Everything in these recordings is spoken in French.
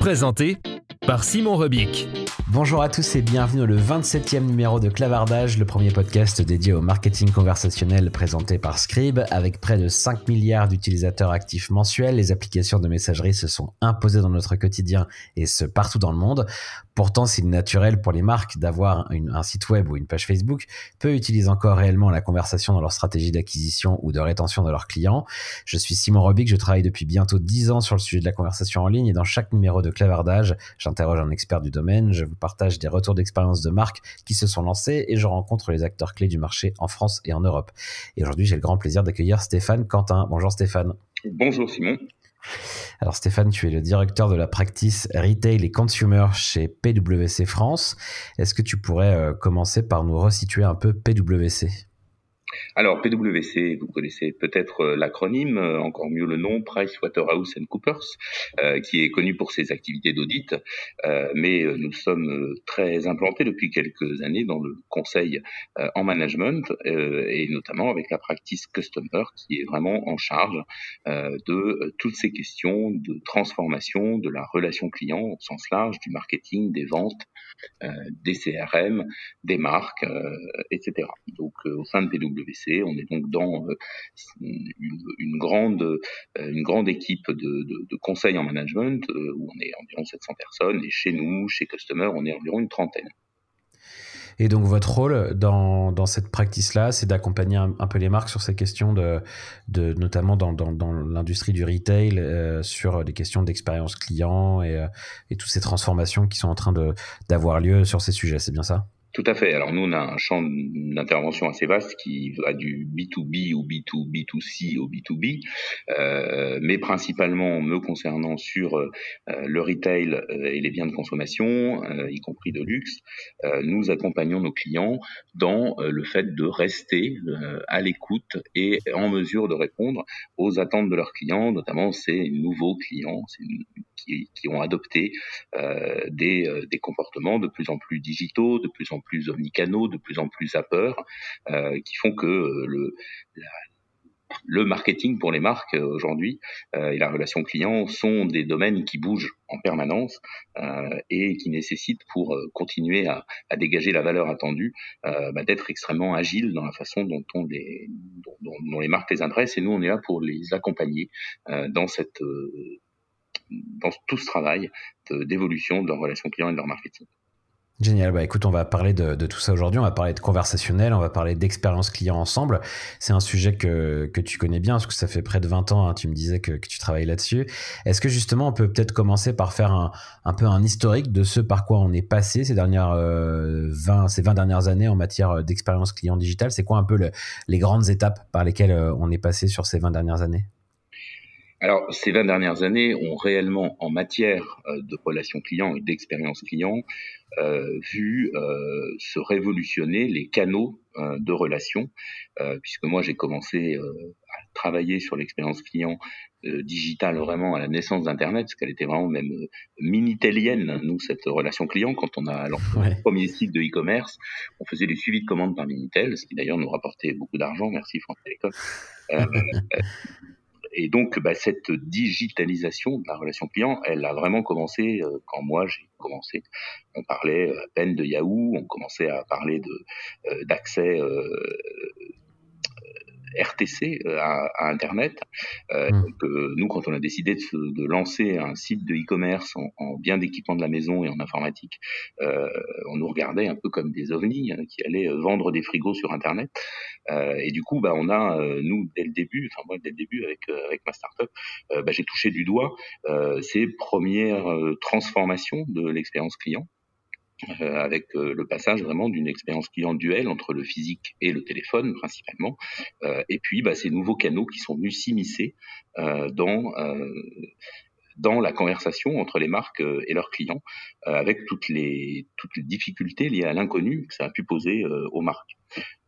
Présenté par Simon Rebic. Bonjour à tous et bienvenue le 27e numéro de Clavardage, le premier podcast dédié au marketing conversationnel présenté par Scribe. Avec près de 5 milliards d'utilisateurs actifs mensuels, les applications de messagerie se sont imposées dans notre quotidien et ce partout dans le monde. Pourtant, c'est naturel pour les marques d'avoir un site web ou une page Facebook. Peu utilisent encore réellement la conversation dans leur stratégie d'acquisition ou de rétention de leurs clients. Je suis Simon Robic, je travaille depuis bientôt 10 ans sur le sujet de la conversation en ligne et dans chaque numéro de Clavardage, j'interroge un expert du domaine, partage des retours d'expérience de marques qui se sont lancées et je rencontre les acteurs clés du marché en France et en Europe. Et aujourd'hui, j'ai le grand plaisir d'accueillir Stéphane Quentin. Bonjour Stéphane. Bonjour Simon. Alors Stéphane, tu es le directeur de la practice Retail et Consumer chez PwC France. Est-ce que tu pourrais euh, commencer par nous resituer un peu PwC alors, PwC, vous connaissez peut-être euh, l'acronyme, euh, encore mieux le nom, PricewaterhouseCoopers, euh, qui est connu pour ses activités d'audit, euh, mais nous sommes très implantés depuis quelques années dans le conseil en management, et notamment avec la practice Customer, qui est vraiment en charge de toutes ces questions de transformation de la relation client au sens large, du marketing, des ventes, des CRM, des marques, etc. Donc, au sein de PwC, on est donc dans euh, une, grande, euh, une grande équipe de, de, conseils en management euh, où on est environ 700 personnes et chez nous, chez Customer, on est environ une trentaine. Et donc votre rôle dans, dans cette practice-là, c'est d'accompagner un, peu les marques sur ces questions de, de notamment dans, dans, l'industrie du retail, sur les questions d'expérience client et, et toutes ces transformations qui sont en train d'avoir lieu sur ces sujets. C'est bien ça? Tout à fait. Alors nous, on a un champ d'intervention assez vaste qui va du B2B ou B2, B2C au B2B, euh, mais principalement me concernant sur euh, le retail euh, et les biens de consommation, euh, y compris de luxe. nous accompagnons nos clients dans le fait de rester à l'écoute et en mesure de répondre aux attentes de leurs clients, notamment ces nouveaux clients qui, ont adopté des, des comportements de plus en plus digitaux, de plus en plus omnicanaux, de plus en plus à peur, euh, qui font que euh, le, le marketing pour les marques euh, aujourd'hui et la relation client sont des domaines qui bougent en permanence et qui nécessitent pour continuer à, dégager la valeur attendue bah, d'être extrêmement agile dans la façon dont, on les, dont, les marques les adressent et nous on est là pour les accompagner dans cette dans tout ce travail d'évolution de leur relation client et de leur marketing. Génial. Bah, écoute, on va parler de, tout ça aujourd'hui. On va parler de conversationnel, on va parler d'expérience client ensemble. C'est un sujet que, tu connais bien parce que ça fait près de 20 ans, hein, tu me disais que, tu travailles là-dessus. Est-ce que justement, on peut peut-être commencer par faire un, peu un historique de ce par quoi on est passé ces dernières 20, euh, ces 20 dernières années en matière d'expérience client digitale? C'est quoi un peu les grandes étapes par lesquelles euh, on est passé sur ces 20 dernières années? Alors, ces 20 dernières années ont réellement, en matière euh, de relations clients et d'expérience client, euh, vu euh, se révolutionner les canaux euh, de relations, puisque moi j'ai commencé à travailler sur l'expérience client digitale vraiment à la naissance d'Internet, parce qu'elle était vraiment même minitélienne, nous, cette relation client, quand on a lancé le premier site de e-commerce, on faisait des suivis de commandes par Minitel, ce qui d'ailleurs nous rapportait beaucoup d'argent, merci France Télécom. et donc, bah, cette digitalisation de la relation client, elle a vraiment commencé euh, quand moi j'ai commencé. On parlait euh, à peine de Yahoo, on commençait à parler euh, d'accès RTC à, Internet. Mmh. nous, quand on a décidé de, lancer un site de e-commerce en, bien d'équipement de la maison et en informatique, on nous regardait un peu comme des ovnis hein, qui allaient vendre des frigos sur Internet. et du coup, bah, on a, nous, dès le début, enfin moi, dès le début avec, avec ma startup, bah, j'ai touché du doigt ces premières transformations de l'expérience client. Euh, avec euh, le passage vraiment d'une expérience client duel entre le physique et le téléphone principalement, euh, et puis bah, ces nouveaux canaux qui sont venus s'immiscer dans dans la conversation entre les marques et leurs clients, avec toutes les toutes les difficultés liées à l'inconnu que ça a pu poser aux marques.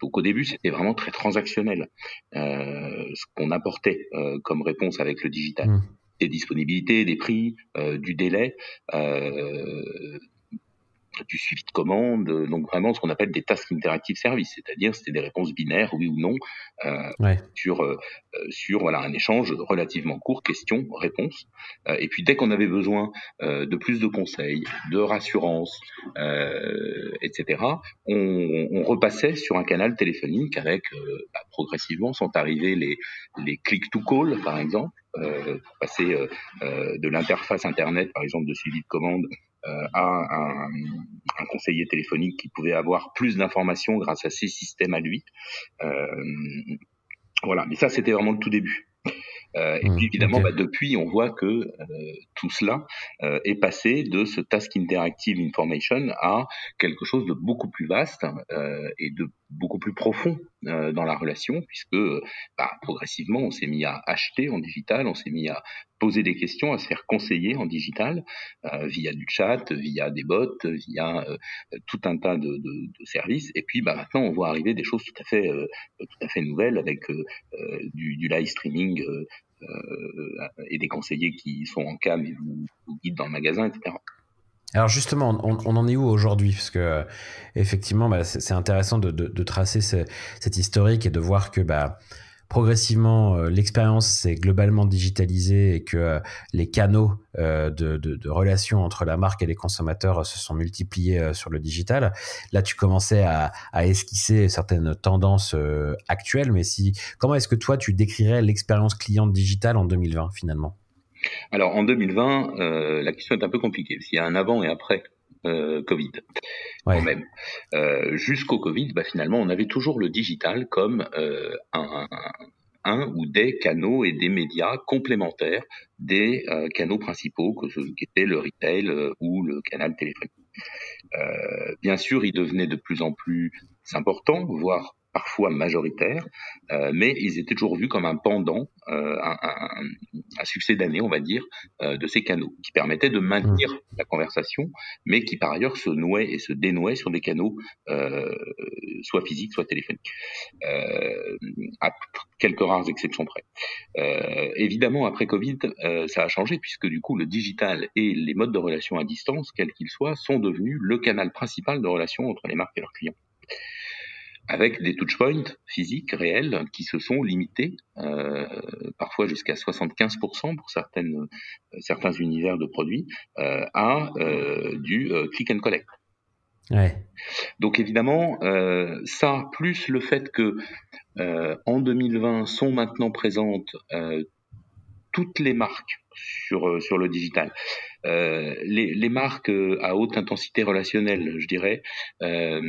Donc au début, c'était vraiment très transactionnel, ce qu'on apportait comme réponse avec le digital. Mmh. Des disponibilités, des prix, du délai, du suivi de commande, euh, donc vraiment ce qu'on appelle des tasks interactive service, c'est-à-dire c'était des réponses binaires, oui ou non, euh, sur euh, sur voilà un échange relativement court, question, réponse. et puis dès qu'on avait besoin de plus de conseils, de rassurance, etc., on, on, repassait sur un canal téléphonique avec bah, progressivement sont arrivés les les click to call par exemple, pour passer de l'interface internet par exemple de suivi de commande euh, à un, conseiller téléphonique qui pouvait avoir plus d'informations grâce à ces systèmes à lui. Euh, voilà, mais ça c'était vraiment le tout début. Euh, et mmh, puis évidemment, bah, depuis, on voit que euh, tout cela euh, est passé de ce Task Interactive Information à quelque chose de beaucoup plus vaste et de beaucoup plus profond dans la relation, puisque bah, progressivement, on s'est mis à acheter en digital, on s'est mis à poser des questions, à se faire conseiller en digital via du chat, via des bots, via tout un tas de, services. Et puis, bah, maintenant, on voit arriver des choses tout à fait, nouvelles avec du, live streaming euh, et des conseillers qui sont en cam et vous, guident dans le magasin, etc. Alors justement, on, en est où aujourd'hui? Parce que euh, effectivement, bah, c'est intéressant de, tracer cette historique et de voir que bah, progressivement, euh, l'expérience s'est globalement digitalisée et que euh, les canaux euh, de, relations entre la marque et les consommateurs se sont multipliés sur le digital. Là, tu commençais à, esquisser certaines tendances actuelles, mais si, comment est-ce que toi, tu décrirais l'expérience client digitale en 2020 finalement? Alors en 2020, la question est un peu compliquée, s'il y a un avant et après euh, Covid. Quand même. Euh, jusqu'au Covid, bah, finalement, on avait toujours le digital comme euh, un, un, ou des canaux et des médias complémentaires des canaux principaux, que ce qui était le retail ou le canal téléphonique. bien sûr, il devenait de plus en plus important, voire parfois majoritaires, euh, mais ils étaient toujours vus comme un pendant, euh, un, succès d'année, on va dire, euh, de ces canaux, qui permettaient de maintenir mmh. la conversation, mais qui par ailleurs se nouaient et se dénouaient sur des canaux soit physiques, soit téléphoniques, à quelques rares exceptions près. évidemment, après Covid, ça a changé, puisque du coup, le digital et les modes de relation à distance, quels qu'ils soient, sont devenus le canal principal de relation entre les marques et leurs clients avec des touchpoints physiques réels qui se sont limités, euh, parfois jusqu'à 75% pour certaines, euh, certains univers de produits, euh, à euh, du click and collect. Ouais. Donc évidemment, ça, plus le fait que en 2020 sont maintenant présentes toutes les marques sur, sur le digital. Euh, les, les, marques euh, à haute intensité relationnelle, je dirais, euh,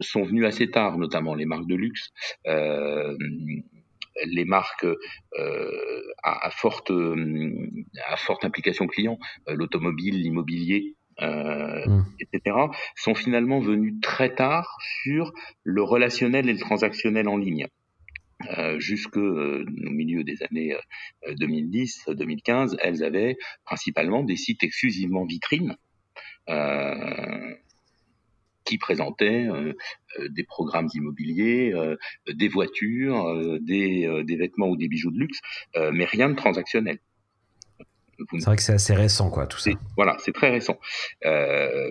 sont venues assez tard, notamment les marques de luxe. Euh, les marques euh, à, à, forte à forte implication client, l'automobile, l'immobilier, euh, mmh. etc., sont finalement venus très tard sur le relationnel et le transactionnel en ligne. Euh, jusque euh, au milieu des années 2010-2015, euh, elles avaient principalement des sites exclusivement vitrines qui présentaient des programmes immobiliers, des voitures, des, vêtements ou des bijoux de luxe, mais rien de transactionnel. C'est vrai que c'est assez récent, quoi, tout ça. Voilà, c'est très récent. Euh,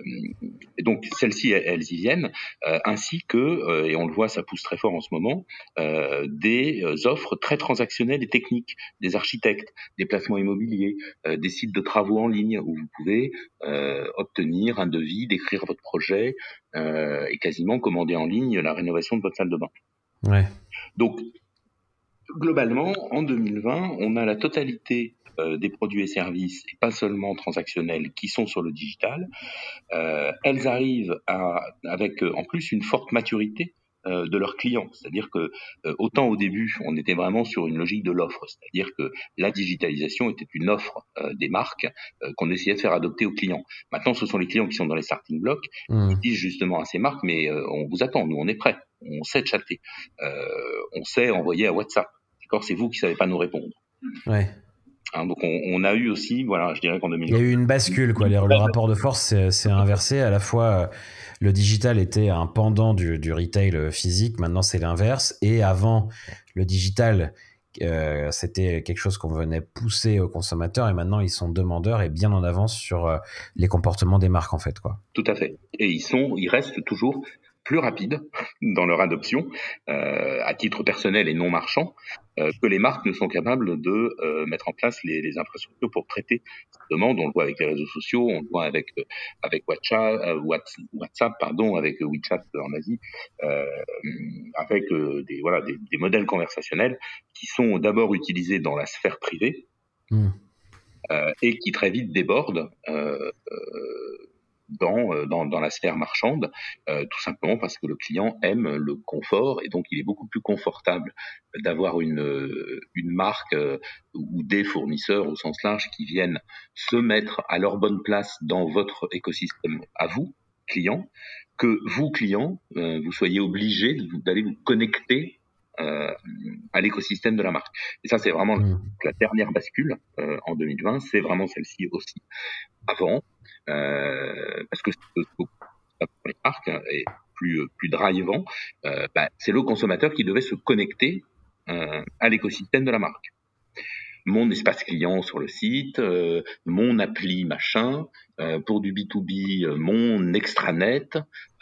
donc celles-ci, elles, y viennent, euh, ainsi que, euh, et on le voit, ça pousse très fort en ce moment, des offres très transactionnelles et techniques, des architectes, des placements immobiliers, des sites de travaux en ligne où vous pouvez obtenir un devis, décrire votre projet et quasiment commander en ligne la rénovation de votre salle de bain. Ouais. Donc Globalement, en 2020, on a la totalité des produits et services, et pas seulement transactionnels, qui sont sur le digital. elles arrivent à, avec en plus une forte maturité euh, de leurs clients. C'est-à-dire que euh, autant au début, on était vraiment sur une logique de l'offre, c'est-à-dire que la digitalisation était une offre euh, des marques qu'on essayait de faire adopter aux clients. Maintenant, ce sont les clients qui sont dans les starting blocks mmh. qui disent justement à ces marques, mais on vous attend, nous on est prêts, on sait chatter, on sait envoyer à WhatsApp. D'accord, c'est vous qui savez pas nous répondre. Ouais. Hein, donc on, a eu aussi, voilà, je dirais qu'en 2020. Il y a eu une bascule, quoi. Le, rapport de force s'est inversé. À la fois, le digital était un pendant du, retail physique, maintenant c'est l'inverse. Et avant, le digital, euh, c'était quelque chose qu'on venait pousser aux consommateurs et maintenant ils sont demandeurs et bien en avance sur euh, les comportements des marques en fait quoi. Tout à fait. Et ils sont, ils restent toujours plus rapides dans leur adoption, euh, à titre personnel et non marchand, euh, que les marques ne sont capables de euh, mettre en place les, les, infrastructures pour traiter cette demande. On le voit avec les réseaux sociaux, on le voit avec euh, avec WhatsApp, euh, WhatsApp, pardon, avec WeChat en Asie, avec des voilà des, des, modèles conversationnels qui sont d'abord utilisés dans la sphère privée. Mmh. et qui très vite débordent euh, euh, dans, dans, la sphère marchande, euh, tout simplement parce que le client aime le confort et donc il est beaucoup plus confortable d'avoir une, euh, une marque ou des fournisseurs au sens large qui viennent se mettre à leur bonne place dans votre écosystème à vous, client, que vous, client, vous soyez obligé d'aller vous connecter à l'écosystème de la marque. Et ça, c'est vraiment mmh. la dernière bascule en 2020, c'est vraiment celle-ci aussi. Avant, euh, parce que pour les marques est plus plus drivant, euh, bah, c'est le consommateur qui devait se connecter euh, à l'écosystème de la marque mon espace client sur le site, mon appli machin, pour du B2B, mon extranet,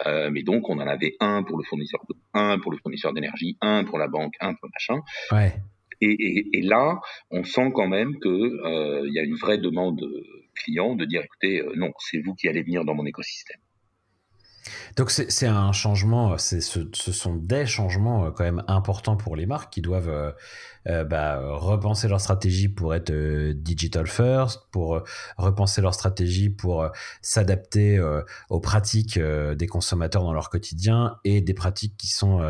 mais donc on en avait un pour le fournisseur un pour le fournisseur d'énergie, un pour la banque, un pour machin. Ouais. Et, et, et, là, on sent quand même que il y a une vraie demande client de dire écoutez, euh, non, c'est vous qui allez venir dans mon écosystème. Donc c'est un changement, ce, ce sont des changements euh, quand même importants pour les marques qui doivent euh, bah, repenser leur stratégie pour être euh, digital first, pour euh, repenser leur stratégie pour s'adapter aux pratiques des consommateurs dans leur quotidien et des pratiques qui sont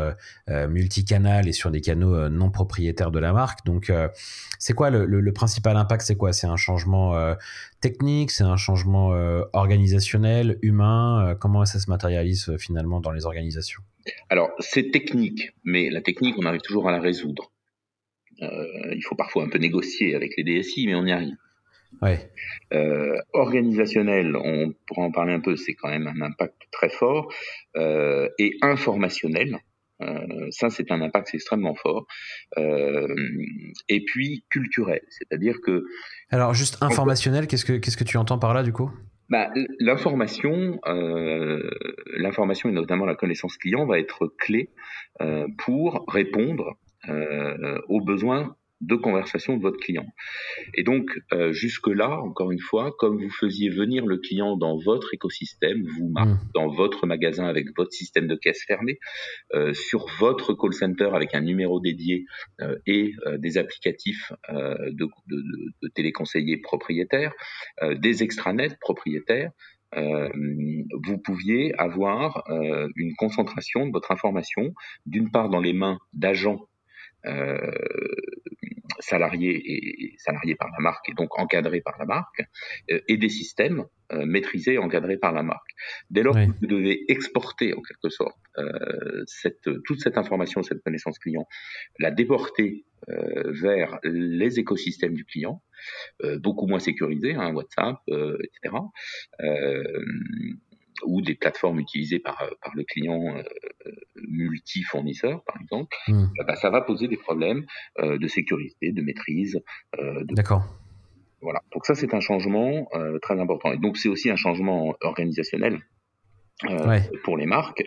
multicanales et sur des canaux non propriétaires de la marque. Donc, c'est quoi le, principal impact? C'est quoi? C'est un changement technique? C'est un changement organisationnel, humain? Comment ça se matérialise finalement dans les organisations? Alors, c'est technique, mais la technique, on arrive toujours à la résoudre. Euh, il faut parfois un peu négocier avec les DSI, mais on y arrive. Ouais. Euh, organisationnel, on pourra en parler un peu, c'est quand même un impact très fort. Euh, et informationnel, euh, ça c'est un impact extrêmement fort. Et puis culturel, c'est-à-dire que. Alors juste informationnel, qu'est-ce que qu'est-ce que tu entends par là du coup? Bah, l'information, l'information et notamment la connaissance client va être clé pour répondre euh, aux besoins de conversation de votre client. Et donc, euh, jusque-là, encore une fois, comme vous faisiez venir le client dans votre écosystème, vous, mmh. dans votre magasin avec votre système de caisse fermé, euh, sur votre call center avec un numéro dédié euh, et euh, des applicatifs euh, de, de, de, téléconseillers propriétaires, des extranets propriétaires, euh, vous pouviez avoir euh, une concentration de votre information, d'une part dans les mains d'agents euh, salariés et salariés par la marque et donc encadrés par la marque, euh, et des systèmes euh, maîtrisés et encadrés par la marque. Dès lors que vous devez exporter en quelque sorte cette, toute cette information, cette connaissance client, la déporter vers les écosystèmes du client, beaucoup moins sécurisés, hein, WhatsApp, etc ou des plateformes utilisées par, euh, par le client euh, multi-fournisseur, par exemple, ben, ça va poser des problèmes euh, de sécurité, de maîtrise. D'accord. Voilà. Donc ça, c'est un changement très important. Et donc c'est aussi un changement organisationnel. pour les marques,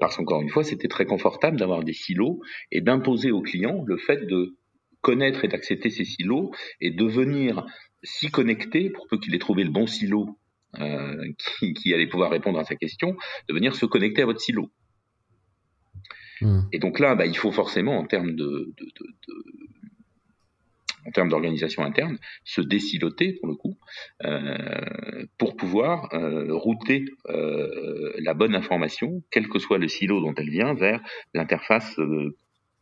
parce qu'encore une fois, c'était très confortable d'avoir des silos et d'imposer aux clients le fait de connaître et d'accepter ces silos et de venir s'y connecter pour peu qu'il ait trouvé le bon silo euh, qui, qui, allait pouvoir répondre à sa question, de venir se connecter à votre silo. Mmh. Et donc là, bah, il faut forcément, en termes de, de, de, en termes d'organisation interne, se déciloter pour le coup, euh, pour pouvoir euh, router euh, la bonne information, quel que soit le silo dont elle vient, vers l'interface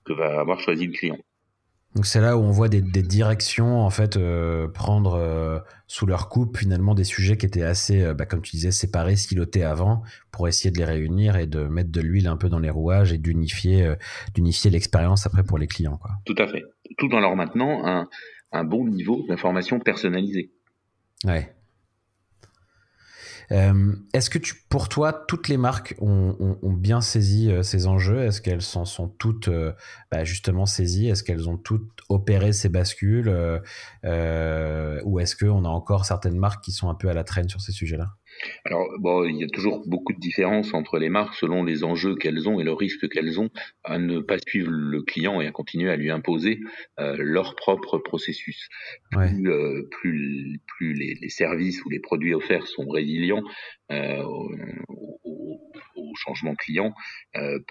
que va avoir choisi le client. Donc c'est là où on voit des, directions en fait euh, prendre euh, sous leur coupe finalement des sujets qui étaient assez, euh, bah, comme tu disais, séparés, silotés avant, pour essayer de les réunir et de mettre de l'huile un peu dans les rouages et d'unifier, d'unifier l'expérience après pour les clients. Quoi. Tout à fait. Tout en leur maintenant un, un bon niveau d'information personnalisée. Ouais. Euh, est-ce que pour toi, toutes les marques ont, bien saisi euh, ces enjeux? Est-ce qu'elles s'en sont toutes euh, bah, justement saisies? Est-ce qu'elles ont toutes opéré ces bascules Ou est-ce qu'on a encore certaines marques qui sont un peu à la traîne sur ces sujets-là? Alors, bon, il y a toujours beaucoup de différences entre les marques selon les enjeux qu'elles ont et le risque qu'elles ont à ne pas suivre le client et à continuer à lui imposer euh, leur propre processus. Plus, euh, plus, plus les, services ou les produits offerts sont résilients euh, au, changement client,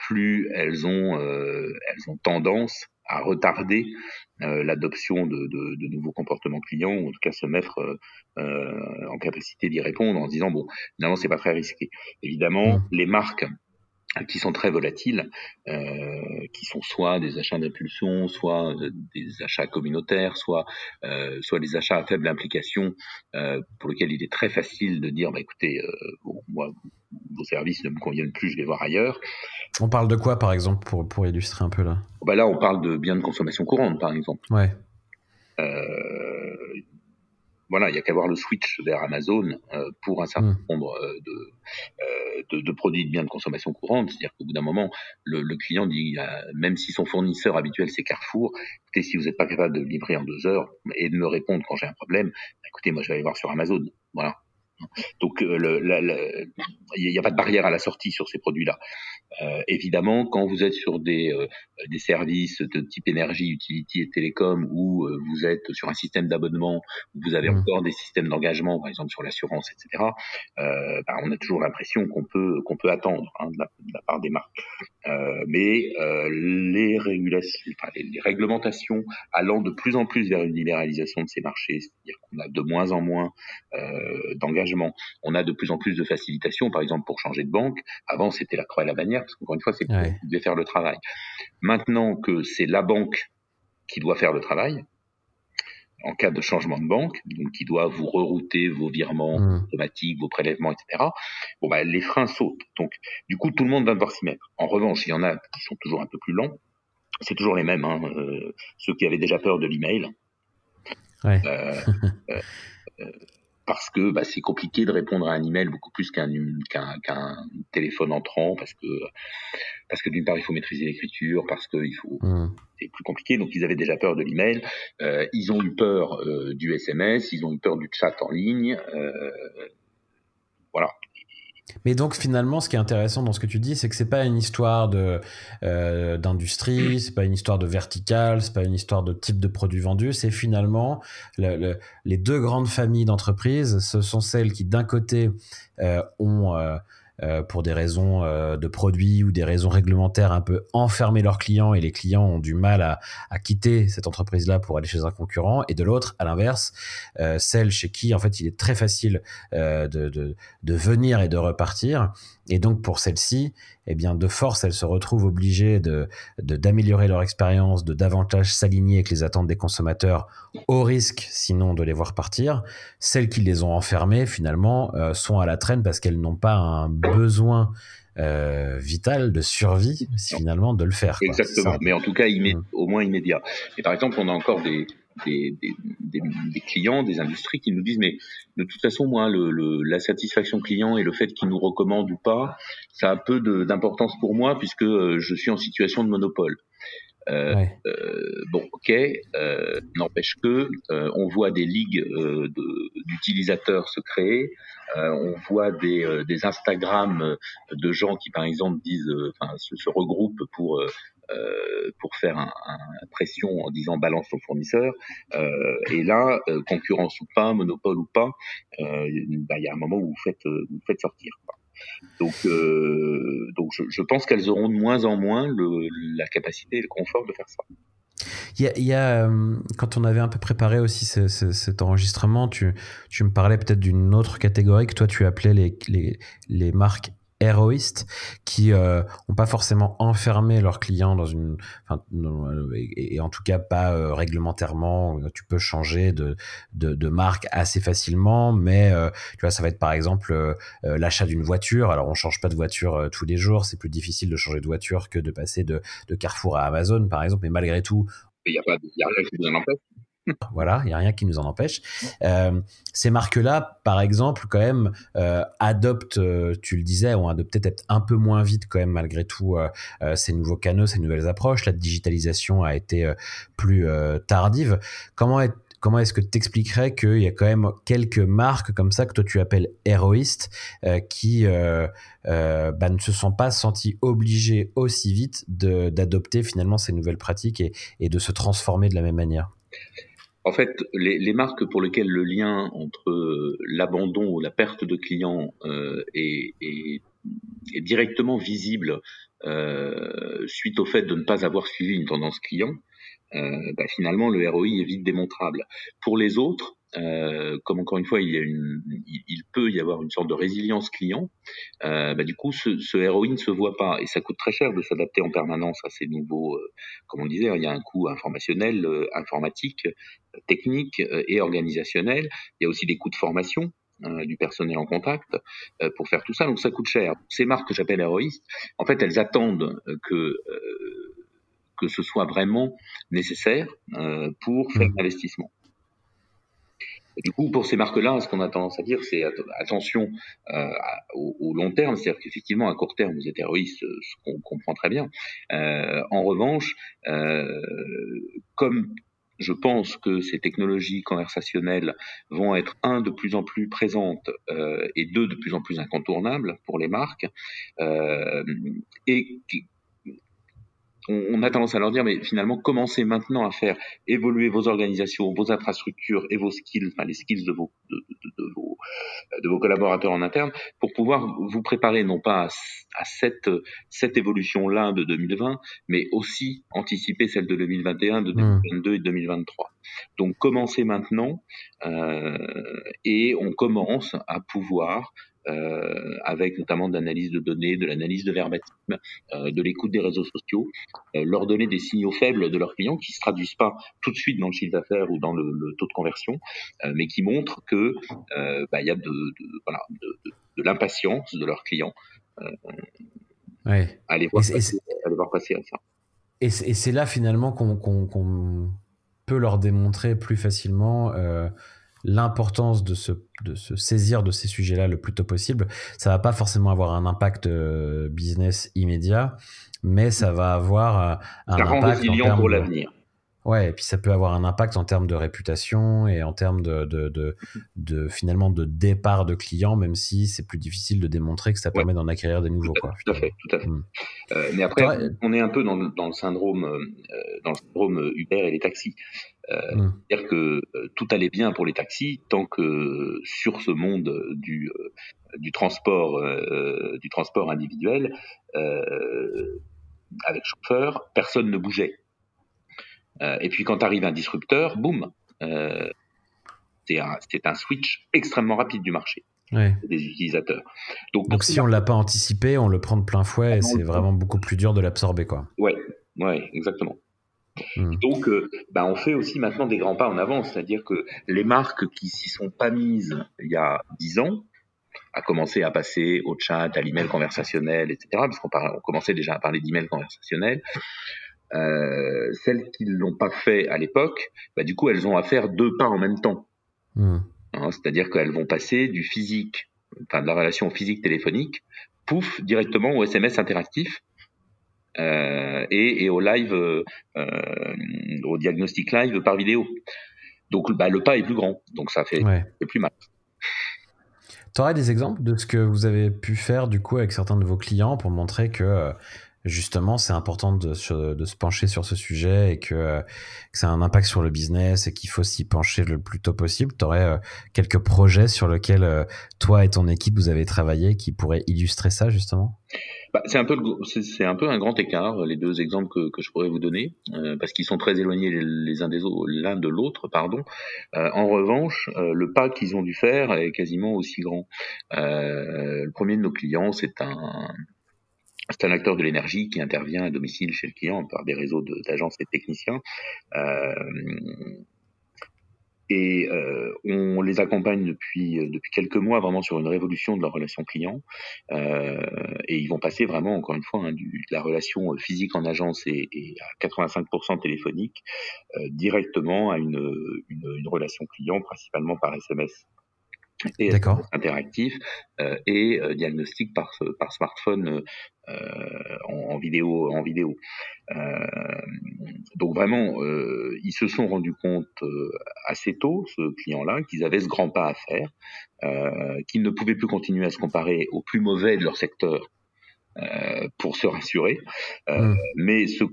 plus elles ont, elles ont tendance à retarder euh, l'adoption de, de, de, nouveaux comportements clients ou en tout cas se mettre euh, euh en capacité d'y répondre en se disant bon finalement c'est pas très risqué évidemment mmh. les marques qui sont très volatiles, euh, qui sont soit des achats d'impulsion, soit euh, des achats communautaires, soit euh, soit des achats à faible implication, euh, pour lesquels il est très facile de dire bah écoutez, bon, moi vos services ne me conviennent plus, je vais voir ailleurs. On parle de quoi par exemple pour pour illustrer un peu là? Bah Là on parle de biens de consommation courante par exemple. Ouais. Euh, voilà, il y a qu'à voir le switch vers Amazon euh, pour un certain mmh. nombre euh, euh, de, de, produits de biens de consommation courante. C'est-à-dire qu'au bout d'un moment, le, client dit, même si son fournisseur habituel c'est Carrefour, écoutez, si vous n'êtes pas capable de livrer en deux heures et de me répondre quand j'ai un problème, écoutez, moi je vais aller voir sur Amazon. Voilà. Donc il n'y a pas de barrière à la sortie sur ces produits-là. Euh, évidemment, quand vous êtes sur des, euh, des services de type énergie, utility et télécom, euh, vous êtes sur un système d'abonnement, vous avez mmh. encore des systèmes d'engagement, par exemple sur l'assurance, etc., bah, on a toujours l'impression qu'on peut qu'on peut attendre hein, de, la, de, la, part des marques. mais les régulations, enfin, les, les, réglementations allant de plus en plus vers une libéralisation de ces marchés, c'est-à-dire qu'on a de moins en moins d'engagement, on a de plus en plus de facilitation, par exemple pour changer de banque. Avant, c'était la croix et la bannière parce qu'encore une fois, c'est ouais. qui devait faire le travail. Maintenant que c'est la banque qui doit faire le travail, en cas de changement de banque, donc qui doit vous rerouter vos virements mmh. automatiques, vos prélèvements, etc. Bon, bah, les freins sautent. Donc, du coup, tout le monde va devoir s'y mettre. En revanche, il y en a qui sont toujours un peu plus lents. C'est toujours les mêmes, hein, euh, ceux qui avaient déjà peur de l'email. Ouais. Euh, euh parce que bah, c'est compliqué de répondre à un email beaucoup plus qu'un qu'un téléphone entrant parce que parce que d'une part il faut maîtriser l'écriture parce que il faut mmh. c'est plus compliqué. Donc ils avaient déjà peur de l'email. Euh, ils ont eu peur euh, du SMS ils ont eu peur du chat en ligne euh, voilà mais donc finalement, ce qui est intéressant dans ce que tu dis, c'est que c'est pas une histoire de euh, d'industrie, c'est pas une histoire de vertical, c'est pas une histoire de type de produit vendu. C'est finalement les deux grandes familles d'entreprises. Ce sont celles qui d'un côté euh, ont euh, euh, pour des raisons euh, de produits ou des raisons réglementaires un peu enfermer leurs clients et les clients ont du mal à, à quitter cette entreprise-là pour aller chez un concurrent. Et de l'autre, à l'inverse, euh, celle chez qui en fait il est très facile de, de, de venir et de repartir. Et donc pour celle-ci, eh bien de force, elles se retrouvent obligées de d'améliorer leur expérience, de davantage s'aligner avec les attentes des consommateurs, au risque sinon de les voir partir. Celles qui les ont enfermées finalement euh, sont à la traîne parce qu'elles n'ont pas un besoin euh, vital de survie finalement de le faire. Exactement, mais en tout cas mmh. au moins immédiat. Et par exemple, on a encore des, des, des, des, clients, des industries qui nous disent mais de toute façon moi le, la satisfaction client et le fait qu'ils nous recommandent ou pas, ça a peu d'importance pour moi puisque euh, je suis en situation de monopole. Euh, euh, bon, ok, euh, n'empêche que on voit des ligues d'utilisateurs se créer, on voit des, des Instagram de gens qui, par exemple, disent, se, regroupent pour euh, pour faire un, un, pression en disant balance ton fournisseur. Euh, et là, concurrence ou pas, monopole ou pas, bah, il y a un moment où vous faites, vous faites sortir. Donc, donc je, pense qu'elles auront de moins en moins la capacité et le confort de faire ça. Il y a, quand on avait un peu préparé aussi cet enregistrement, tu, tu me parlais peut-être d'une autre catégorie que toi tu appelais les, les, les marques héroïstes qui euh, pas forcément enfermé leurs clients dans une enfin, et, en tout cas pas euh, réglementairement. Tu peux changer de, de, de, marque assez facilement mais euh, tu vois ça va être par exemple euh, l'achat d'une voiture. Alors on change pas de voiture tous les jours. C'est plus difficile de changer de voiture que de passer de, de Carrefour à Amazon par exemple. Mais malgré tout il y a pas y a rien qui en empêche voilà, il n'y a rien qui nous en empêche. Euh, ces marques-là, par exemple, quand même, euh, adoptent, euh, tu le disais, ont adopté peut-être un peu moins vite quand même malgré tout ces nouveaux canaux, ces nouvelles approches. La digitalisation a été plus tardive. Comment est Comment est-ce que tu expliquerais qu'il y a quand même quelques marques comme ça que toi tu appelles héroïstes qui bah, ne se sont pas sentis obligés aussi vite d'adopter finalement ces nouvelles pratiques et de se transformer de la même manière? En fait, les, marques pour lesquelles le lien entre euh, l'abandon ou la perte de clients euh, est, directement visible euh, suite au fait de ne pas avoir suivi une tendance client, bah, finalement le ROI est vite démontrable. Pour les autres, comme encore une fois, il, peut y avoir une sorte de résilience client, bah, du coup, ce, ce ROI ne se voit pas et ça coûte très cher de s'adapter en permanence à ces nouveaux, comme on disait, il y a un coût informationnel, informatique, technique et organisationnel. Il y a aussi des coûts de formation. du personnel en contact pour faire tout ça, donc ça coûte cher. Ces marques que j'appelle héroïstes, en fait, elles attendent que que ce soit vraiment nécessaire pour faire mmh. l'investissement du coup, pour ces marques-là, ce qu'on a tendance à dire, c'est attention euh, au, long terme, c'est-à-dire qu'effectivement, à court terme, vous êtes héroïste, ce qu'on comprend très bien. Euh, en revanche, euh, comme je pense que ces technologies conversationnelles vont être un de plus en plus présentes et deux de plus en plus incontournables pour les marques, et on, a tendance à leur dire, mais finalement, commencez maintenant à faire évoluer vos organisations, vos infrastructures et vos skills, enfin les skills de vos, de, vos, de vos collaborateurs en interne, pour pouvoir vous préparer non pas à, cette, cette évolution-là de 2020, mais aussi anticiper celle de 2021, de 2022 et 2023. Donc commencez maintenant euh, et on commence à pouvoir avec notamment de l'analyse de données, de l'analyse de verbatim, euh, de l'écoute des réseaux sociaux, euh, leur donner des signaux faibles de leurs clients qui se traduisent pas tout de suite dans le chiffre d'affaires ou dans le, taux de conversion, mais qui montrent que bah, y a de, de, voilà, de, de l'impatience de leurs clients. Ouais. Allez voir, passer, voir passer à ça. Et c'est là finalement qu'on peut leur démontrer plus facilement euh, l'importance de se, de se saisir de ces sujets-là le plus tôt possible. Ça va pas forcément avoir un impact euh, business immédiat, mais ça va avoir euh, un impact en pour l'avenir. Ouais, et puis ça peut avoir un impact en termes de réputation et en termes de, de, de, de finalement de départ de clients, même si c'est plus difficile de démontrer que ça permet d'en acquérir des nouveaux. Tout à, quoi, tout à fait, tout à fait. Hmm. Euh, mais après, on est un peu dans, dans le syndrome, euh, dans le syndrome Uber et les taxis. Euh, hmm. C'est-à-dire que euh, tout allait bien pour les taxis tant que sur ce monde du, euh, du transport, du transport individuel avec chauffeur, personne ne bougeait. Euh, et puis quand arrive un disrupteur, boum, euh, c'est un, un, switch extrêmement rapide du marché. des utilisateurs. Donc, si on l'a pas anticipé, on le prend de plein fouet et c'est vraiment beaucoup plus dur de l'absorber. quoi. Ouais, exactement. Hmm. Donc, euh, bah, on fait aussi maintenant des grands pas en avant, c'est-à-dire que les marques qui s'y sont pas mises il y a dix ans, à commencer à passer au chat, à l'email conversationnel, etc., parce qu'on on commençait déjà à parler d'email conversationnel, euh, celles qui ne l'ont pas fait à l'époque, bah, du coup, elles ont à faire deux pas en même temps. Hmm. Hein, c'est-à-dire qu'elles vont passer du physique, enfin de la relation physique téléphonique, pouf, directement au SMS interactif euh, et, et, au live, euh, au diagnostic live par vidéo. Donc bah, le pas est plus grand, donc ça fait plus mal. Tu aurais des exemples de ce que vous avez pu faire du coup avec certains de vos clients pour montrer que justement, c'est important de, se pencher sur ce sujet et que, que, ça a un impact sur le business et qu'il faut s'y pencher le plus tôt possible. Tu aurais euh, quelques projets sur lesquels euh, toi et ton équipe vous avez travaillé qui pourraient illustrer ça, justement? Bah, c'est un peu c'est un peu un grand écart les deux exemples que, je pourrais vous donner euh, parce qu'ils sont très éloignés les, uns des l'un de l'autre pardon. En revanche le pas qu'ils ont dû faire est quasiment aussi grand. Le premier de nos clients c'est un c'est un acteur de l'énergie qui intervient à domicile chez le client par des réseaux d'agences et de techniciens. Euh, et euh, on les accompagne depuis depuis quelques mois vraiment sur une révolution de leur relation client euh, et ils vont passer vraiment encore une fois hein, de la relation physique en agence et, à 85% téléphonique euh, directement à une relation client principalement par SMS et interactif euh, et euh, diagnostic par par smartphone euh, en, en, vidéo en vidéo. Euh, donc vraiment, euh, ils se sont rendus compte assez tôt, ce client-là, qu'ils avaient ce grand pas à faire, qu'ils ne pouvaient plus continuer à se comparer aux plus mauvais de leur secteur pour se rassurer, mmh. mais se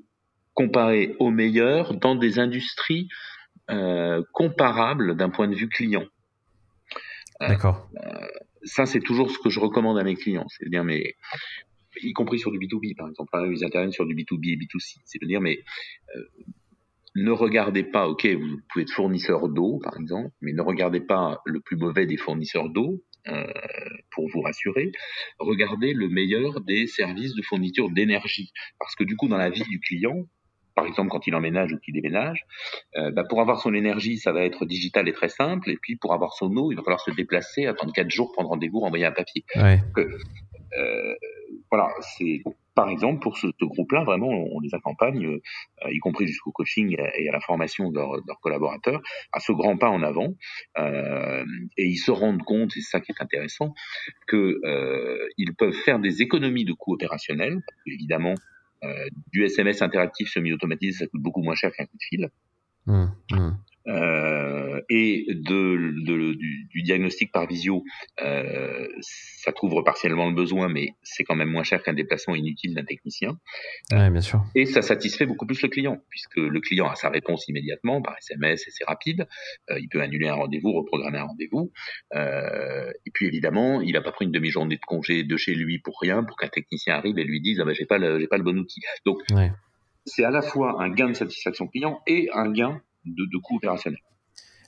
comparer aux meilleurs dans des industries comparables d'un point de vue client. Euh, D'accord. Euh, ça, c'est toujours ce que je recommande à mes clients. C'est de dire, mais y compris sur du B2B, par exemple, hein, ils interviennent sur du B2B et B2C. C'est de dire, mais euh, ne regardez pas, ok, vous pouvez être fournisseur d'eau, par exemple, mais ne regardez pas le plus mauvais des fournisseurs d'eau euh, pour vous rassurer. Regardez le meilleur des services de fourniture d'énergie, parce que du coup, dans la vie du client, par exemple quand il emménage ou qu'il déménage, euh, bah, pour avoir son énergie, ça va être digital et très simple. Et puis pour avoir son eau, il va falloir se déplacer, attendre quatre jours, prendre rendez-vous, renvoyer un papier. Ouais. euh, voilà, c'est par exemple pour ce, ce groupe-là, vraiment, on, les accompagne, euh, y compris jusqu'au coaching et à, la formation de, leur, de, leurs collaborateurs, à ce grand pas en avant. Euh, et ils se rendent compte, et c'est ça qui est intéressant, que euh, ils peuvent faire des économies de coûts opérationnels. Évidemment, euh, du SMS interactif semi-automatisé, ça coûte beaucoup moins cher qu'un coup de fil. Mmh, mmh. Euh, et de, de du, du, diagnostic par visio, euh, ça couvre partiellement le besoin, mais c'est quand même moins cher qu'un déplacement inutile d'un technicien. Ouais, bien sûr. Et ça satisfait beaucoup plus le client, puisque le client a sa réponse immédiatement par SMS et c'est rapide. Euh, il peut annuler un rendez-vous, reprogrammer un rendez-vous. Et puis évidemment, il n'a pas pris une demi-journée de congé de chez lui pour rien, pour qu'un technicien arrive et lui dise ah ben j'ai pas le, j'ai pas le bon outil. Donc ouais. c'est à la fois un gain de satisfaction client et un gain de, de opérationnels.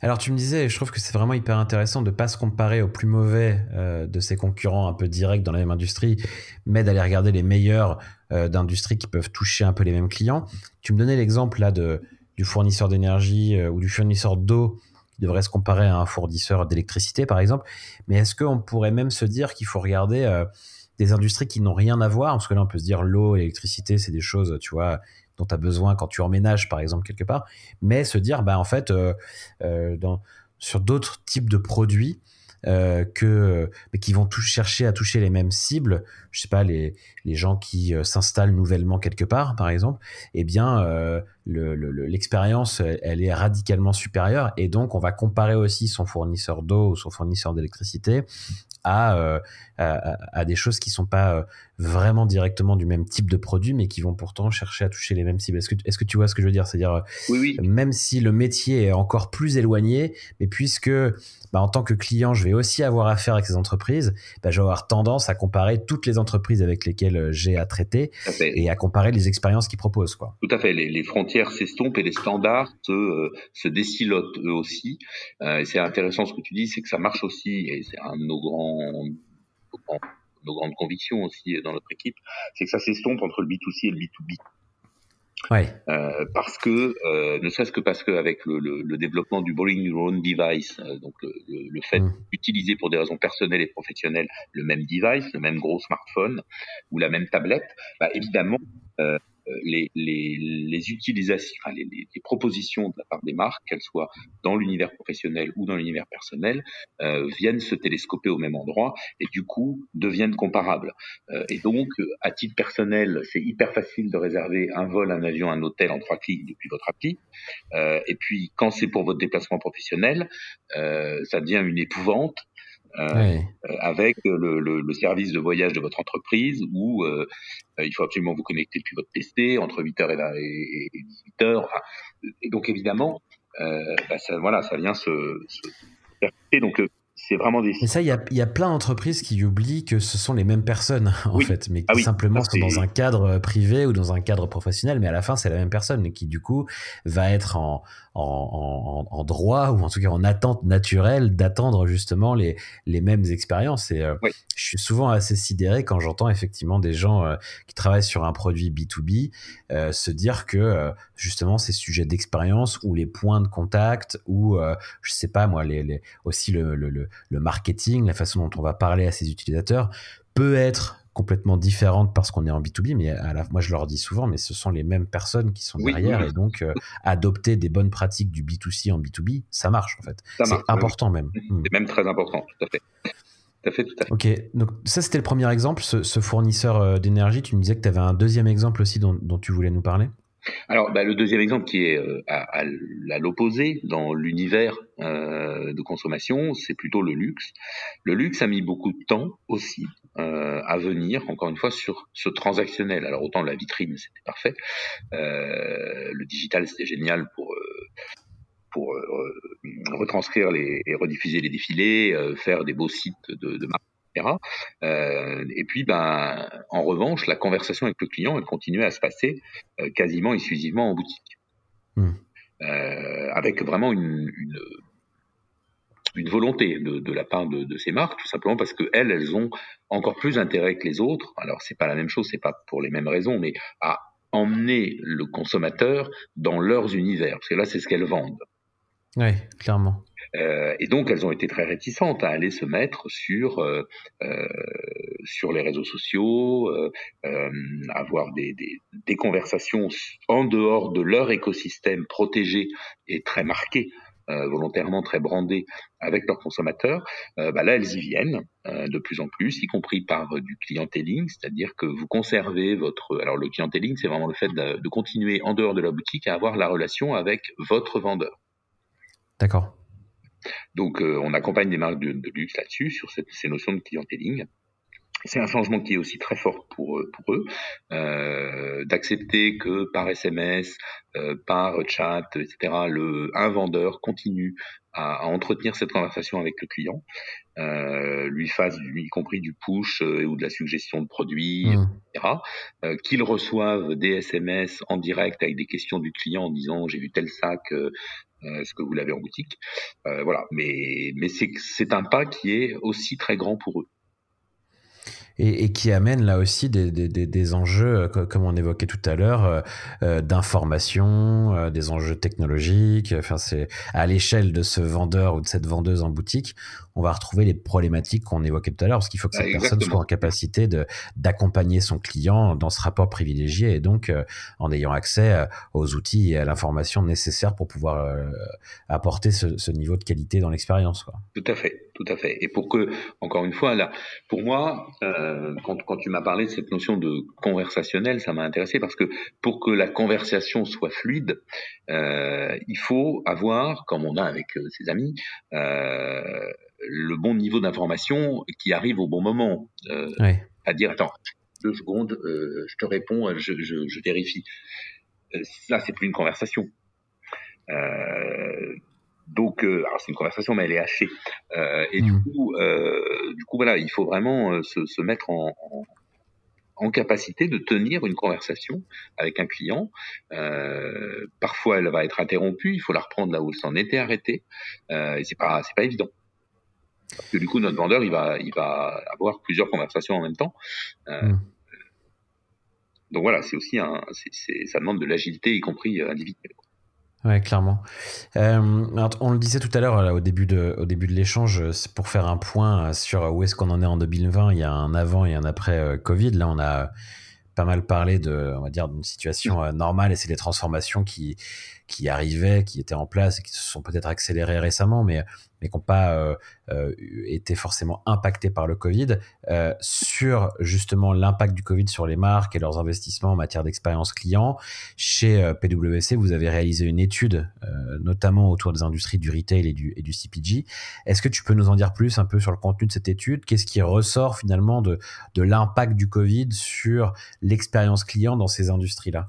Alors tu me disais, je trouve que c'est vraiment hyper intéressant de ne pas se comparer aux plus mauvais euh, de ses concurrents un peu directs dans la même industrie, mais d'aller regarder les meilleurs euh, d'industries qui peuvent toucher un peu les mêmes clients. Tu me donnais l'exemple là de, du fournisseur d'énergie euh, ou du fournisseur d'eau qui devrait se comparer à un fournisseur d'électricité par exemple. Mais est-ce qu'on pourrait même se dire qu'il faut regarder des industries qui n'ont rien à voir? Parce que là on peut se dire l'eau, l'électricité, c'est des choses, tu vois, dont tu as besoin quand tu emménages, par exemple, quelque part, mais se dire, bah, en fait, euh, euh, sur d'autres types de produits, euh, que mais qui vont chercher à toucher les mêmes cibles je sais pas les, les gens qui s'installent nouvellement quelque part par exemple eh bien l'expérience le, elle est radicalement supérieure. Et donc on va comparer aussi son fournisseur d'eau ou son fournisseur d'électricité à, à, à, des choses qui sont pas euh, vraiment directement du même type de produit, mais qui vont pourtant chercher à toucher les mêmes cibles. Est-ce que, tu vois ce que je veux dire? C'est-à-dire, euh, oui, oui. même si le métier est encore plus éloigné, mais puisque bah, en tant que client, je vais aussi avoir affaire avec ces entreprises, bah, je vais avoir tendance à comparer toutes les entreprises avec lesquelles j'ai à traiter à et à comparer les expériences qu'ils proposent. Quoi. Tout à fait. Les, les frontières s'estompent et les standards se, euh, se décilotent eux aussi. Euh, et c'est intéressant ce que tu dis, c'est que ça marche aussi, et c'est un de nos grands nos grandes convictions aussi dans notre équipe, c'est que ça s'estompe entre le B2C et le B2B. Ouais. Euh, parce que, euh, ne serait-ce que parce qu'avec le, le, le, développement du Bowling Your Own Device, euh, donc le, le fait mmh. d'utiliser pour des raisons personnelles et professionnelles le même device, le même gros smartphone ou la même tablette, bah, évidemment, euh, les, les, les utilisations, les, les, propositions de la part des marques, qu'elles soient dans l'univers professionnel ou dans l'univers personnel, euh, viennent se télescoper au même endroit et du coup deviennent comparables. Euh, et donc, à titre personnel, c'est hyper facile de réserver un vol, un avion, un hôtel en trois clics depuis votre appli. Euh, et puis, quand c'est pour votre déplacement professionnel, ça devient une épouvante avec le, le, service de voyage de votre entreprise où il faut absolument vous connecter depuis votre PC entre 8h et, 18h. et donc évidemment, bah, ça, voilà, ça vient se, se Donc c'est vraiment des. Mais ça, il y a, plein d'entreprises qui oublient que ce sont les mêmes personnes, en fait, mais qui ah simplement sont dans un cadre euh, privé ou dans un cadre professionnel, mais à la fin, c'est la même personne, qui, du coup, va être en, en, droit ou en tout cas en attente naturelle d'attendre justement les, les mêmes expériences. Et euh, je suis souvent assez sidéré quand j'entends effectivement des gens euh, qui travaillent sur un produit B2B se dire que justement ces sujets d'expérience ou les points de contact ou je sais pas moi les, les aussi le, le, le, marketing, la façon dont on va parler à ses utilisateurs peut être complètement différente parce qu'on est en B2B, mais à la, moi je leur dis souvent, mais ce sont les mêmes personnes qui sont derrière et donc euh, adopter des bonnes pratiques du B2C en B2B, ça marche en fait. C'est important même. C'est hmm. même très important, tout à fait. Tout à fait, tout à fait. Ok, donc ça c'était le premier exemple, ce, fournisseur euh, d'énergie. Tu me disais que tu avais un deuxième exemple aussi dont, dont tu voulais nous parler? Alors, bah, le deuxième exemple qui est euh, à, l'opposé dans l'univers euh, de consommation, c'est plutôt le luxe. Le luxe a mis beaucoup de temps aussi euh, à venir, encore une fois, sur ce transactionnel. Alors, autant la vitrine, c'était parfait. le digital, c'était génial pour pour retranscrire les, et rediffuser les défilés, faire des beaux sites de, de marque euh, et puis, ben, en revanche, la conversation avec le client, elle continuait à se passer euh, quasiment exclusivement en boutique, hmm. euh, avec vraiment une, une, volonté de, la part de, ces marques, tout simplement parce que elles, elles ont encore plus intérêt que les autres. Alors, c'est pas la même chose, c'est pas pour les mêmes raisons, mais à emmener le consommateur dans leurs univers, parce que là, c'est ce qu'elles vendent. Oui, clairement. Euh, et donc, elles ont été très réticentes à aller se mettre sur euh, euh sur les réseaux sociaux, avoir des, des, conversations en dehors de leur écosystème protégé et très marqué. volontairement très brandé avec leurs consommateurs, bah là elles y viennent de plus en plus, y compris par du clienteling, c'est-à-dire que vous conservez votre. Alors le clienteling, c'est vraiment le fait de continuer en dehors de la boutique à avoir la relation avec votre vendeur. D'accord. Donc, euh, on accompagne des marques de, luxe là-dessus, sur ces notions de clienteling. C'est un changement qui est aussi très fort pour, euh, pour eux, euh, d'accepter que par SMS, par chat, etc., le, un vendeur continue à, entretenir cette conversation avec le client, lui fasse, y compris du push ou de la suggestion de produits, mmh. etc., qu'il reçoive des SMS en direct avec des questions du client en disant j'ai vu tel sac, est-ce que vous l'avez en boutique. Euh, Voilà, mais, mais c'est un pas qui est aussi très grand pour eux et, qui amène là aussi des, des, des, enjeux, euh, comme on évoquait tout à l'heure, euh, euh, d'information, des enjeux technologiques. Enfin, c'est à l'échelle de ce vendeur ou de cette vendeuse en boutique, on va retrouver les problématiques qu'on évoquait tout à l'heure, parce qu'il faut que cette personne soit en capacité de d'accompagner son client dans ce rapport privilégié et donc en ayant accès aux outils et à l'information nécessaire pour pouvoir apporter ce, ce, niveau de qualité dans l'expérience. Tout à fait, tout à fait. Et pour que, encore une fois, là, pour moi, euh, quand, quand, tu m'as parlé de cette notion de conversationnel, ça m'a intéressé parce que pour que la conversation soit fluide, euh, il faut avoir, comme on a avec euh, ses amis, le bon niveau d'information qui arrive au bon moment. Euh, À dire, attends, deux secondes, je te réponds, je, je, je vérifie. Là, c'est plus une conversation. Euh, donc, euh, alors c'est une conversation, mais elle est hachée. Euh, et du mmh. coup, euh, du coup, voilà, il faut vraiment euh, se, se, mettre en, en, en, capacité de tenir une conversation avec un client. Euh, parfois, elle va être interrompue. Il faut la reprendre là où elle s'en était arrêtée. et c'est pas, c'est pas évident. Parce que du coup, notre vendeur, il va, il va avoir plusieurs conversations en même temps. Mmh. Donc voilà, c'est aussi un, c'est, ça demande de l'agilité, y compris individuelle. Ouais, clairement. Euh, on le disait tout à l'heure au début de, l'échange, c'est pour faire un point sur où est-ce qu'on en est en 2020. Il y a un avant et un après euh, Covid. Là, on a pas mal parlé de, on va dire, d'une situation euh, normale et c'est les transformations qui, qui arrivaient, qui étaient en place et qui se sont peut-être accélérées récemment. Mais mais qui n'ont pas été forcément impactés par le Covid, sur justement l'impact du Covid sur les marques et leurs investissements en matière d'expérience client. Chez PwC, vous avez réalisé une étude, notamment autour des industries du retail et du, et du CPG. Est-ce que tu peux nous en dire plus un peu sur le contenu de cette étude? Qu'est-ce qui ressort finalement de, de l'impact du Covid sur l'expérience client dans ces industries-là?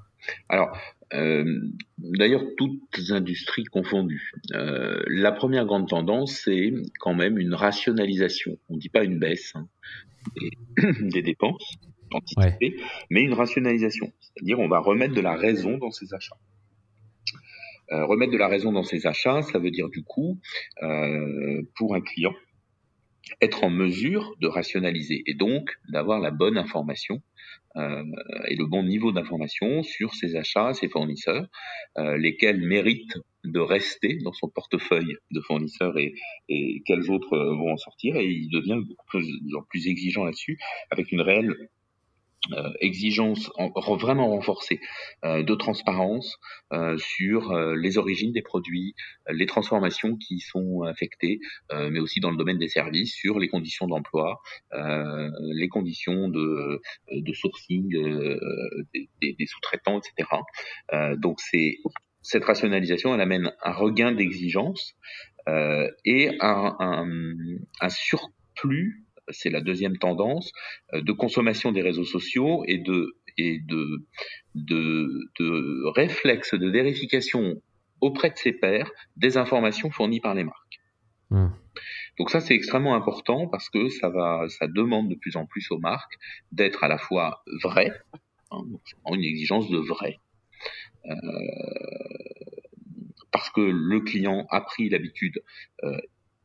Alors, euh, d'ailleurs, toutes industries confondues. Euh, la première grande tendance, c'est quand même une rationalisation. On ne dit pas une baisse hein, des, dépenses anticipées, mais une rationalisation. C'est-à-dire, on va remettre de la raison dans ses achats. Euh, remettre de la raison dans ses achats, ça veut dire du coup, pour un client, être en mesure de rationaliser et donc d'avoir la bonne information euh, et le bon niveau d'information sur ses achats, ses fournisseurs, euh, lesquels méritent de rester dans son portefeuille de fournisseurs et, quels autres euh, vont en sortir. Et il devient plus, plus exigeant là-dessus, avec une réelle euh, exigence vraiment renforcée euh, de transparence euh, sur les origines des produits, les transformations qui sont affectées, mais aussi dans le domaine des services, sur les conditions d'emploi, les conditions de, de sourcing des, des, sous-traitants, etc. donc c'est cette rationalisation, elle amène un regain d'exigence et un, un, un surplus c'est la deuxième tendance, euh, de consommation des réseaux sociaux et de, et de, de, réflexe de vérification auprès de ses pairs des informations fournies par les marques. Hmm. Donc ça c'est extrêmement important parce que ça va, ça demande de plus en plus aux marques d'être à la fois vraies, hein, une exigence de vrai, euh, parce que le client a pris l'habitude euh,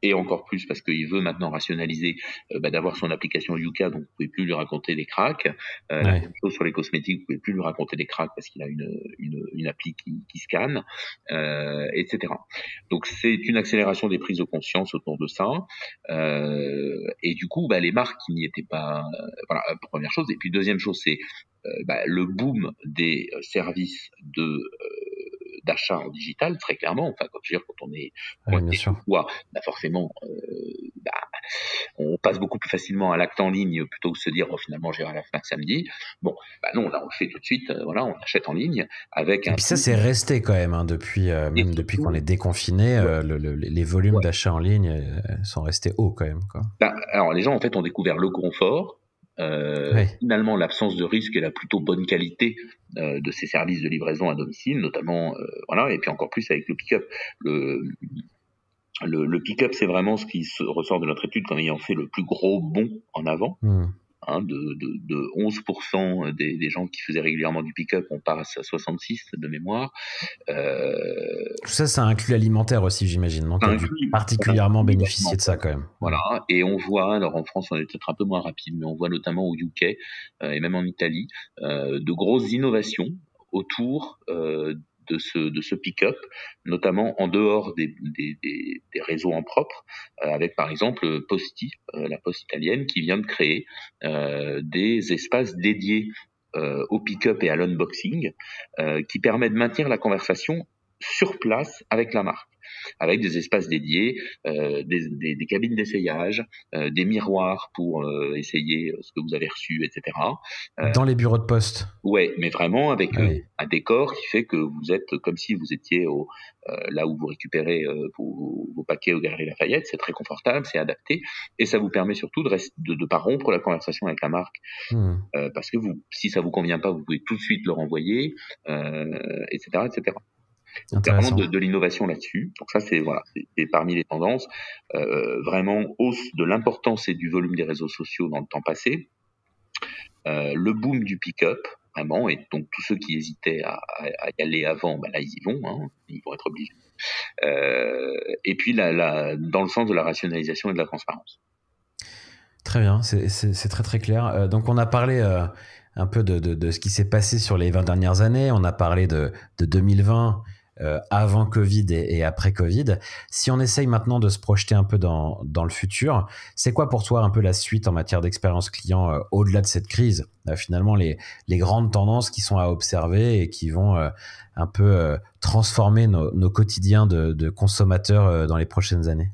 et encore plus parce qu'il veut maintenant rationaliser euh, bah, d'avoir son application Yuka, donc vous pouvez plus lui raconter des cracks. Euh, La même chose sur les cosmétiques, vous pouvez plus lui raconter des cracks parce qu'il a une, une, une, appli qui, qui scanne, euh, etc. Donc c'est une accélération des prises de conscience autour de ça. Euh, et du coup, bah, les marques qui n'y étaient pas, euh, voilà, première chose. Et puis deuxième chose, c'est bah, le boom des services de d'achat en digital, très clairement. Enfin, quand, je veux dire, quand on est, quand bah forcément, euh, bah, on passe beaucoup plus facilement à l'acte en ligne plutôt que de se dire oh, finalement j'irai à la FNAC samedi. Bon, bah non, là on le fait tout de suite. Euh, voilà, on achète en ligne avec. Et puis ça c'est resté quand même hein, depuis euh, même depuis qu'on est déconfiné, les volumes d'achat en ligne sont restés hauts quand même. Quoi. Bah, alors les gens en fait ont découvert le confort euh, Finalement, l'absence de risque et la plutôt bonne qualité euh, de ces services de livraison à domicile, notamment, euh, voilà, et puis encore plus avec le pick-up. Le, le, le pick-up, c'est vraiment ce qui ressort de notre étude comme ayant fait le plus gros bond en avant. Hmm. Hein, de, de, de, 11% des, des, gens qui faisaient régulièrement du pick-up, on passe à 66 de mémoire. Euh... Tout ça, ça inclut l'alimentaire aussi, j'imagine. Donc, particulièrement bénéficier de ça quand même. Voilà, et on voit, alors en France, on est peut-être un peu moins rapide, mais on voit notamment au UK euh, et même en Italie, euh, de grosses innovations autour euh, de ce, de ce pick-up, notamment en dehors des, des, des, des réseaux en propre, euh, avec par exemple Posti, euh, la poste italienne, qui vient de créer euh, des espaces dédiés au pick-up et à l'unboxing, qui permet de maintenir la conversation sur place avec la marque avec des espaces dédiés, euh, des, des, des, cabines d'essayage, euh, des miroirs pour euh, essayer ce que vous avez reçu, etc. Dans les bureaux de poste. Ouais, mais vraiment avec ah un décor qui fait que vous êtes comme si vous étiez au, là où vous récupérez vos, vos, paquets au Galerie Lafayette. C'est très confortable, c'est adapté, et ça vous permet surtout de ne de, pas rompre la conversation avec la marque, hmm. parce que vous, si ça vous convient pas, vous pouvez tout de suite le renvoyer, etc., etc. Il y a vraiment de, de l'innovation là-dessus. Donc ça, c'est voilà, c'est parmi les tendances. Euh, vraiment hausse de l'importance et du volume des réseaux sociaux dans le temps passé. Euh, le boom du pick-up, vraiment, et donc tous ceux qui hésitaient à, à y aller avant, ben là ils y vont, hein, ils vont être obligés. Euh, et puis la, la, dans le sens de la rationalisation et de la transparence. Très bien, c'est très très clair. Donc on a parlé un peu de, de, de, ce qui s'est passé sur les 20 dernières années, on a parlé de, de 2020 euh, avant Covid et, après Covid. Si on essaye maintenant de se projeter un peu dans, le futur, c'est quoi pour toi un peu la suite en matière d'expérience client euh, au-delà de cette crise? Euh, Finalement, les, grandes tendances qui sont à observer et qui vont un peu transformer nos, quotidiens de consommateurs dans les prochaines années?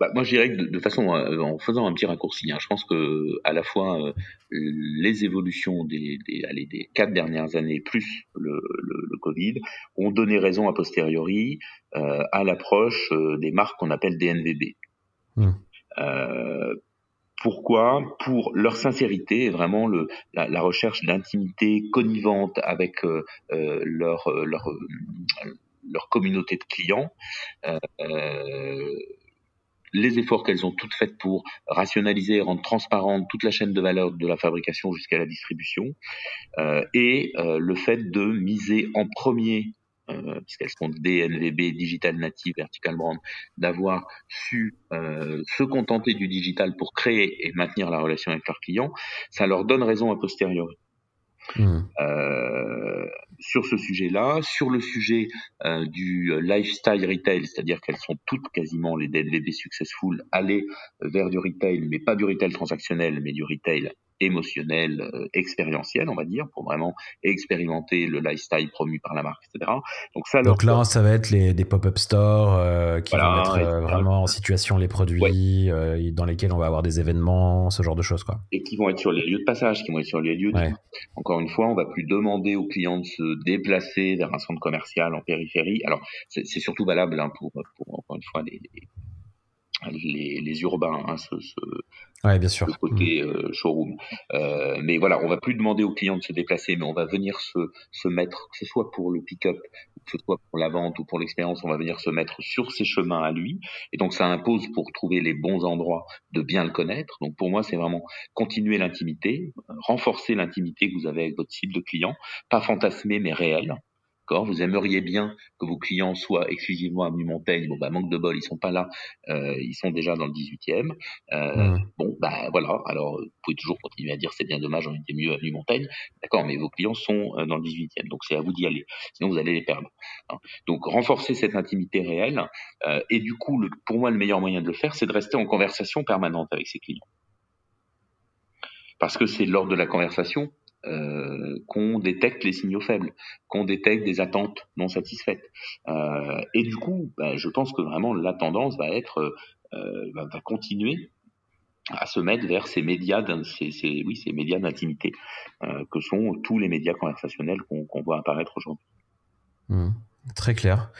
Bah, moi, je dirais que de, façon, euh, en faisant un petit raccourci, hein, je pense que à la fois euh, les évolutions des, des, allez, des quatre dernières années plus le, le, le, Covid ont donné raison a posteriori euh, à l'approche des marques qu'on appelle DNVB. Mmh. pourquoi? Pour leur sincérité et vraiment le, la, la recherche d'intimité connivente avec leur, leur leur communauté de clients. Euh, les efforts qu'elles ont toutes faits pour rationaliser et rendre transparente toute la chaîne de valeur de la fabrication jusqu'à la distribution, euh, et euh, le fait de miser en premier euh, puisqu'elles sont DNVB, Digital Native, Vertical Brand, d'avoir su se contenter du digital pour créer et maintenir la relation avec leurs clients, ça leur donne raison a posteriori. Mmh. Euh, sur ce sujet-là, sur le sujet euh, du lifestyle retail, c'est-à-dire qu'elles sont toutes quasiment les DNVB successful, aller vers du retail, mais pas du retail transactionnel, mais du retail émotionnel, euh, expérientiel, on va dire, pour vraiment expérimenter le lifestyle promu par la marque, etc. Donc, ça, Donc là, ça va être les, des pop-up stores euh, qui vont mettre euh, vraiment en situation les produits, dans lesquels on va avoir des événements, ce genre de choses. Quoi. Et qui vont être sur les lieux de passage, qui vont être sur les lieux. Encore une fois, on va plus demander aux clients de se déplacer vers un centre commercial en périphérie. Alors, c'est surtout valable hein, pour, pour, encore une fois, les, les, les urbains, hein, ce, ce, ouais, bien sûr. le côté mmh. euh, showroom. Euh, mais voilà, on va plus demander aux clients de se déplacer, mais on va venir se, se mettre, que ce soit pour le pick-up, que ce soit pour la vente ou pour l'expérience, on va venir se mettre sur ses chemins à lui. Et donc ça impose pour trouver les bons endroits de bien le connaître. Donc pour moi, c'est vraiment continuer l'intimité, renforcer l'intimité que vous avez avec votre cible de client, pas fantasmer mais réel. Vous aimeriez bien que vos clients soient exclusivement à Montaigne. Bon, bah, manque de bol, ils sont pas là. Euh, ils sont déjà dans le 18e. Euh, mmh. Bon, bah, voilà. Alors, vous pouvez toujours continuer à dire c'est bien dommage, on était mieux à Montaigne. D'accord, mais vos clients sont euh, dans le 18e. Donc, c'est à vous d'y aller. Sinon, vous allez les perdre. Hein. Donc, renforcer cette intimité réelle. Euh, et du coup, le, pour moi, le meilleur moyen de le faire, c'est de rester en conversation permanente avec ses clients. Parce que c'est lors de la conversation euh, qu'on détecte les signaux faibles, qu'on détecte des attentes non satisfaites. Euh, et du coup, bah, je pense que vraiment la tendance va être, euh, va, continuer à se mettre vers ces médias, ces, oui, ces médias d'intimité que sont tous les médias conversationnels qu'on voit apparaître aujourd'hui. Mmh. Très clair.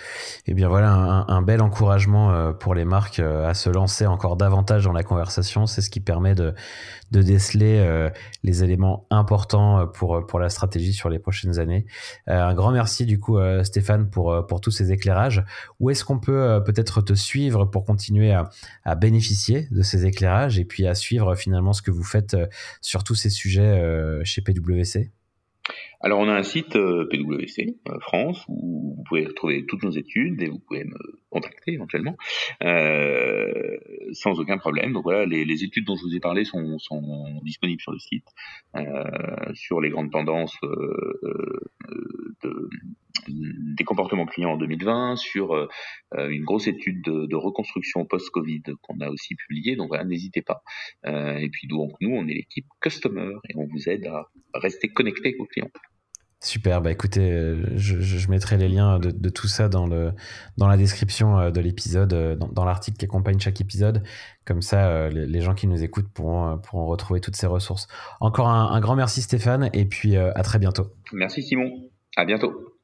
Et eh bien voilà un, bel encouragement euh, pour les marques euh, à se lancer encore davantage dans la conversation. C'est ce qui permet de, déceler euh, les éléments importants pour, pour la stratégie sur les prochaines années. Un grand merci du coup Stéphane pour, pour tous ces éclairages. Où est-ce qu'on peut peut-être te suivre pour continuer à, bénéficier de ces éclairages et puis à suivre finalement ce que vous faites sur tous ces sujets chez PwC alors on a un site euh, PwC euh, France où vous pouvez retrouver toutes nos études et vous pouvez me contacter éventuellement euh, sans aucun problème. Donc voilà, les, études dont je vous ai parlé sont, disponibles sur le site, euh, sur les grandes tendances euh, de, des comportements clients en 2020, sur une grosse étude de, reconstruction post-Covid qu'on a aussi publiée. Donc n'hésitez pas. Et puis donc nous, on est l'équipe Customer et on vous aide à rester connecté vos clients. Super, bah écoutez, euh, je, mettrai les liens de, tout ça dans, le, dans la description de l'épisode, dans, dans l'article qui accompagne chaque épisode. Comme ça, les, gens qui nous écoutent pourront, pourront retrouver toutes ces ressources. Encore un grand merci Stéphane, et puis à très bientôt. Merci Simon, à bientôt.